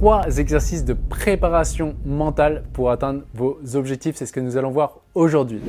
trois exercices de préparation mentale pour atteindre vos objectifs. C'est ce que nous allons voir aujourd'hui.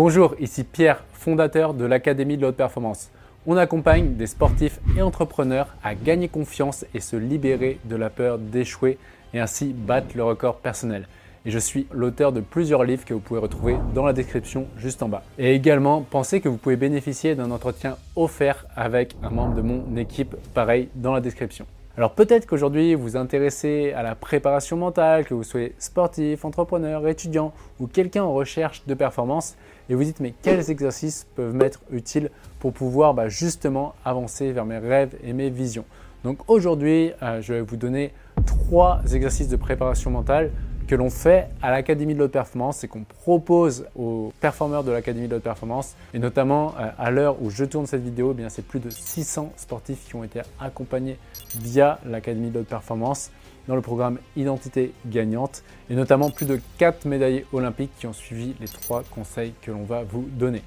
Bonjour, ici Pierre, fondateur de l'Académie de la Haute Performance. On accompagne des sportifs et entrepreneurs à gagner confiance et se libérer de la peur d'échouer et ainsi battre le record personnel. Et je suis l'auteur de plusieurs livres que vous pouvez retrouver dans la description juste en bas. Et également, pensez que vous pouvez bénéficier d'un entretien offert avec un membre de mon équipe, pareil, dans la description. Alors peut-être qu'aujourd'hui vous vous intéressez à la préparation mentale, que vous soyez sportif, entrepreneur, étudiant ou quelqu'un en recherche de performance et vous dites mais quels exercices peuvent m'être utiles pour pouvoir bah, justement avancer vers mes rêves et mes visions? Donc aujourd'hui euh, je vais vous donner trois exercices de préparation mentale que l'on fait à l'Académie de l'Haute Performance et qu'on propose aux performeurs de l'Académie de l'Haute Performance. Et notamment euh, à l'heure où je tourne cette vidéo, eh c'est plus de 600 sportifs qui ont été accompagnés via l'Académie de l'Haute Performance dans le programme Identité gagnante et notamment plus de 4 médaillés olympiques qui ont suivi les trois conseils que l'on va vous donner.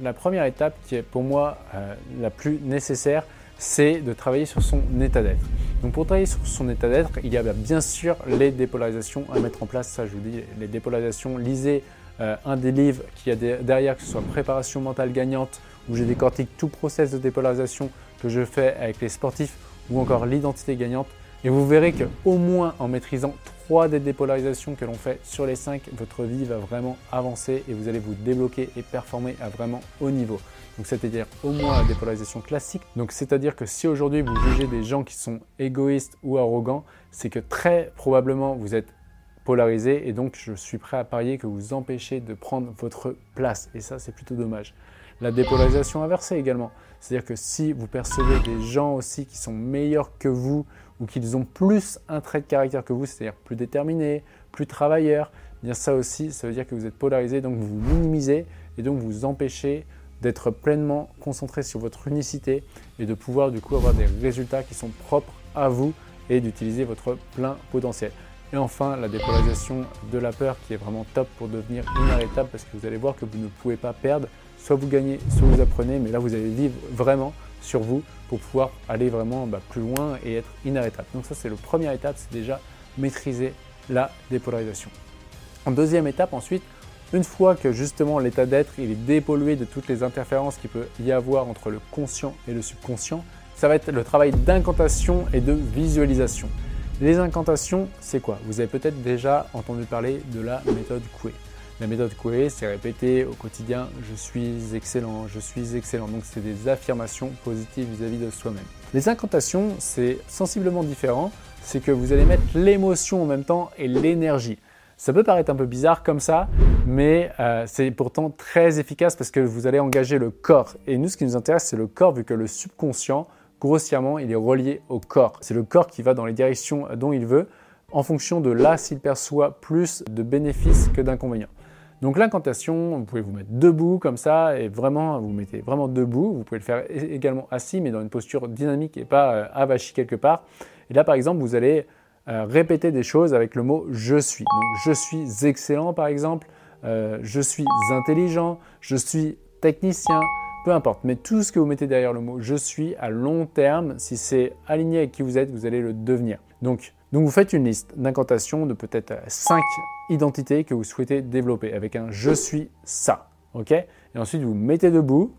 La première étape qui est pour moi euh, la plus nécessaire, c'est de travailler sur son état d'être. Donc pour travailler sur son état d'être, il y a bien sûr les dépolarisations à mettre en place. Ça, je vous dis, les dépolarisations. Lisez euh, un des livres qui a derrière, que ce soit Préparation mentale gagnante, où j'ai décortique tout process de dépolarisation que je fais avec les sportifs, ou encore l'identité gagnante. Et vous verrez qu'au moins en maîtrisant trois des dépolarisations que l'on fait sur les cinq, votre vie va vraiment avancer et vous allez vous débloquer et performer à vraiment haut niveau. Donc c'est-à-dire au moins la dépolarisation classique. Donc c'est-à-dire que si aujourd'hui vous jugez des gens qui sont égoïstes ou arrogants, c'est que très probablement vous êtes polarisé et donc je suis prêt à parier que vous empêchez de prendre votre place et ça c'est plutôt dommage. La dépolarisation inversée également, c'est-à-dire que si vous percevez des gens aussi qui sont meilleurs que vous ou qu'ils ont plus un trait de caractère que vous, c'est-à-dire plus déterminés, plus travailleurs, eh bien ça aussi, ça veut dire que vous êtes polarisé, donc vous vous minimisez et donc vous empêchez d'être pleinement concentré sur votre unicité et de pouvoir du coup avoir des résultats qui sont propres à vous et d'utiliser votre plein potentiel. Et enfin, la dépolarisation de la peur qui est vraiment top pour devenir inarrêtable parce que vous allez voir que vous ne pouvez pas perdre. Soit vous gagnez, soit vous apprenez, mais là vous allez vivre vraiment sur vous pour pouvoir aller vraiment bah, plus loin et être inarrêtable. Donc ça c'est le première étape, c'est déjà maîtriser la dépolarisation. En deuxième étape ensuite, une fois que justement l'état d'être est dépollué de toutes les interférences qu'il peut y avoir entre le conscient et le subconscient, ça va être le travail d'incantation et de visualisation. Les incantations, c'est quoi? Vous avez peut-être déjà entendu parler de la méthode Coué. La méthode Coué, c'est répéter au quotidien je suis excellent, je suis excellent. Donc c'est des affirmations positives vis-à-vis de soi-même. Les incantations, c'est sensiblement différent. C'est que vous allez mettre l'émotion en même temps et l'énergie. Ça peut paraître un peu bizarre comme ça, mais euh, c'est pourtant très efficace parce que vous allez engager le corps. Et nous, ce qui nous intéresse, c'est le corps, vu que le subconscient, grossièrement, il est relié au corps. C'est le corps qui va dans les directions dont il veut, en fonction de là s'il perçoit plus de bénéfices que d'inconvénients. Donc l'incantation, vous pouvez vous mettre debout comme ça et vraiment vous mettez vraiment debout. Vous pouvez le faire également assis mais dans une posture dynamique et pas euh, avachi quelque part. Et là par exemple vous allez euh, répéter des choses avec le mot je suis. Donc je suis excellent par exemple, euh, je suis intelligent, je suis technicien, peu importe. Mais tout ce que vous mettez derrière le mot je suis, à long terme, si c'est aligné avec qui vous êtes, vous allez le devenir. Donc, donc vous faites une liste d'incantations de peut-être 5 identités que vous souhaitez développer avec un je suis ça. ok? Et ensuite vous mettez debout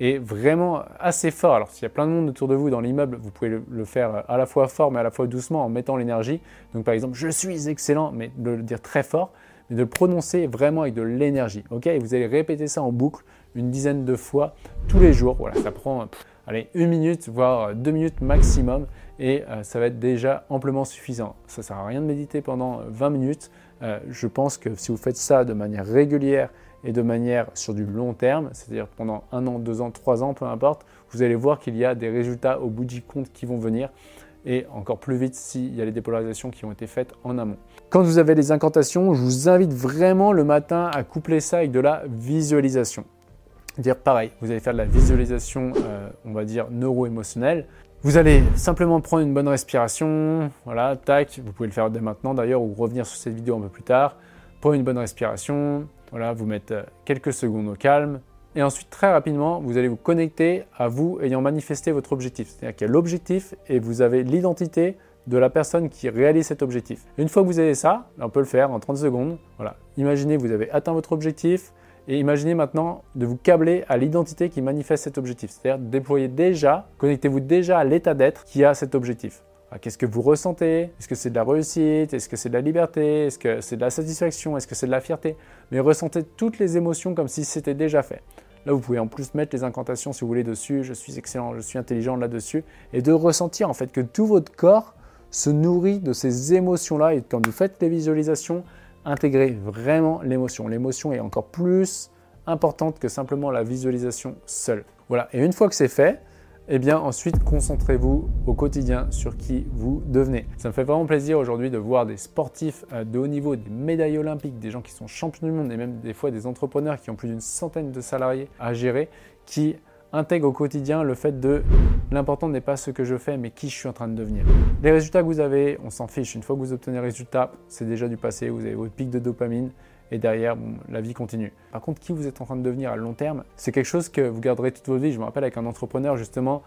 et vraiment assez fort. Alors s'il y a plein de monde autour de vous dans l'immeuble, vous pouvez le, faire à la fois fort mais à la fois doucement en mettant l'énergie. Donc par exemple je suis excellent, mais de le dire très fort, mais de le prononcer vraiment avec de l'énergie. ok? Et vous allez répéter ça en boucle une dizaine de fois tous les jours. Voilà, ça prend allez, une minute, voire deux minutes maximum, et euh, ça va être déjà amplement suffisant. Ça ne sert à rien de méditer pendant 20 minutes. Euh, je pense que si vous faites ça de manière régulière et de manière sur du long terme, c'est-à-dire pendant un an, deux ans, trois ans, peu importe, vous allez voir qu'il y a des résultats au bout du compte qui vont venir. et encore plus vite s'il y a les dépolarisations qui ont été faites en amont. Quand vous avez les incantations, je vous invite vraiment le matin à coupler ça avec de la visualisation. Dire pareil, vous allez faire de la visualisation, euh, on va dire neuro-émotionnelle. Vous allez simplement prendre une bonne respiration, voilà, tac, vous pouvez le faire dès maintenant d'ailleurs ou revenir sur cette vidéo un peu plus tard. Prenez une bonne respiration, voilà, vous mettez euh, quelques secondes au calme, et ensuite, très rapidement, vous allez vous connecter à vous ayant manifesté votre objectif. C'est-à-dire qu'il y a l'objectif et vous avez l'identité de la personne qui réalise cet objectif. Une fois que vous avez ça, on peut le faire en 30 secondes. Voilà. Imaginez vous avez atteint votre objectif et imaginez maintenant de vous câbler à l'identité qui manifeste cet objectif. C'est-à-dire déployer déjà, connectez-vous déjà à l'état d'être qui a cet objectif. Qu'est-ce que vous ressentez? Est-ce que c'est de la réussite? Est-ce que c'est de la liberté? Est-ce que c'est de la satisfaction? Est-ce que c'est de la fierté? Mais ressentez toutes les émotions comme si c'était déjà fait. Là, vous pouvez en plus mettre les incantations si vous voulez dessus. Je suis excellent, je suis intelligent là-dessus. Et de ressentir en fait que tout votre corps se nourrit de ces émotions-là. Et quand vous faites les visualisations, intégrez vraiment l'émotion. L'émotion est encore plus importante que simplement la visualisation seule. Voilà. Et une fois que c'est fait, eh bien ensuite concentrez-vous au quotidien sur qui vous devenez. Ça me fait vraiment plaisir aujourd'hui de voir des sportifs euh, de haut niveau, des médailles olympiques, des gens qui sont champions du monde et même des fois des entrepreneurs qui ont plus d'une centaine de salariés à gérer, qui intègrent au quotidien le fait de l'important n'est pas ce que je fais mais qui je suis en train de devenir. Les résultats que vous avez, on s'en fiche. Une fois que vous obtenez les résultats, c'est déjà du passé, vous avez votre pic de dopamine et derrière, la vie continue. Par contre, qui vous êtes en train de devenir à long terme, c'est quelque chose que vous garderez toute votre vie. Je me rappelle avec un entrepreneur, justement,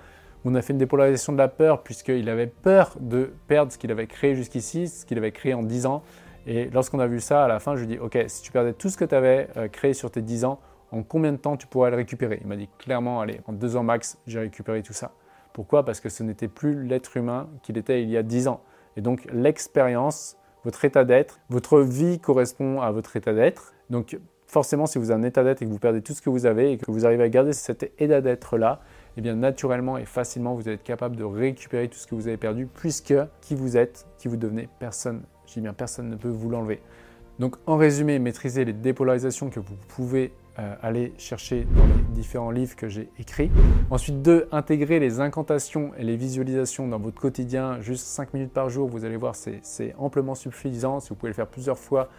on a fait une dépolarisation de la peur, puisqu'il avait peur de perdre ce qu'il avait créé jusqu'ici, ce qu'il avait créé en 10 ans. Et lorsqu'on a vu ça, à la fin, je lui dit, OK, si tu perdais tout ce que tu avais euh, créé sur tes 10 ans, en combien de temps tu pourrais le récupérer? Il m'a dit clairement, allez, en deux ans max, j'ai récupéré tout ça. Pourquoi? Parce que ce n'était plus l'être humain qu'il était il y a 10 ans. Et donc l'expérience votre état d'être. Votre vie correspond à votre état d'être. Donc forcément, si vous avez un état d'être et que vous perdez tout ce que vous avez et que vous arrivez à garder cet état d'être-là, eh bien naturellement et facilement, vous êtes capable de récupérer tout ce que vous avez perdu puisque qui vous êtes, qui vous devenez, personne, dis bien personne ne peut vous l'enlever. Donc en résumé, maîtriser les dépolarisations que vous pouvez euh, aller chercher dans les différents livres que j'ai écrits. Ensuite, deux, intégrer les incantations et les visualisations dans votre quotidien, juste 5 minutes par jour, vous allez voir, c'est amplement suffisant. Si vous pouvez le faire plusieurs fois,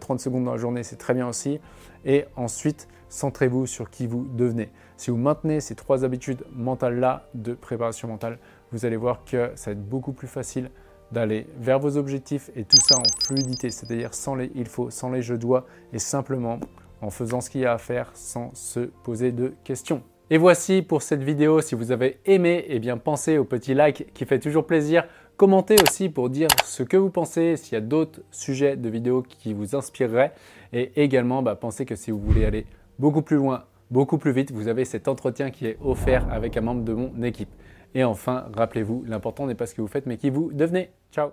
30 euh, secondes dans la journée, c'est très bien aussi. Et ensuite, centrez-vous sur qui vous devenez. Si vous maintenez ces trois habitudes mentales-là de préparation mentale, vous allez voir que ça va être beaucoup plus facile d'aller vers vos objectifs et tout ça en fluidité, c'est-à-dire sans les il faut, sans les je dois et simplement en faisant ce qu'il y a à faire sans se poser de questions. Et voici pour cette vidéo. Si vous avez aimé, eh bien pensez au petit like qui fait toujours plaisir. Commentez aussi pour dire ce que vous pensez, s'il y a d'autres sujets de vidéos qui vous inspireraient. Et également, bah, pensez que si vous voulez aller beaucoup plus loin, beaucoup plus vite, vous avez cet entretien qui est offert avec un membre de mon équipe. Et enfin, rappelez-vous, l'important n'est pas ce que vous faites, mais qui vous devenez. Ciao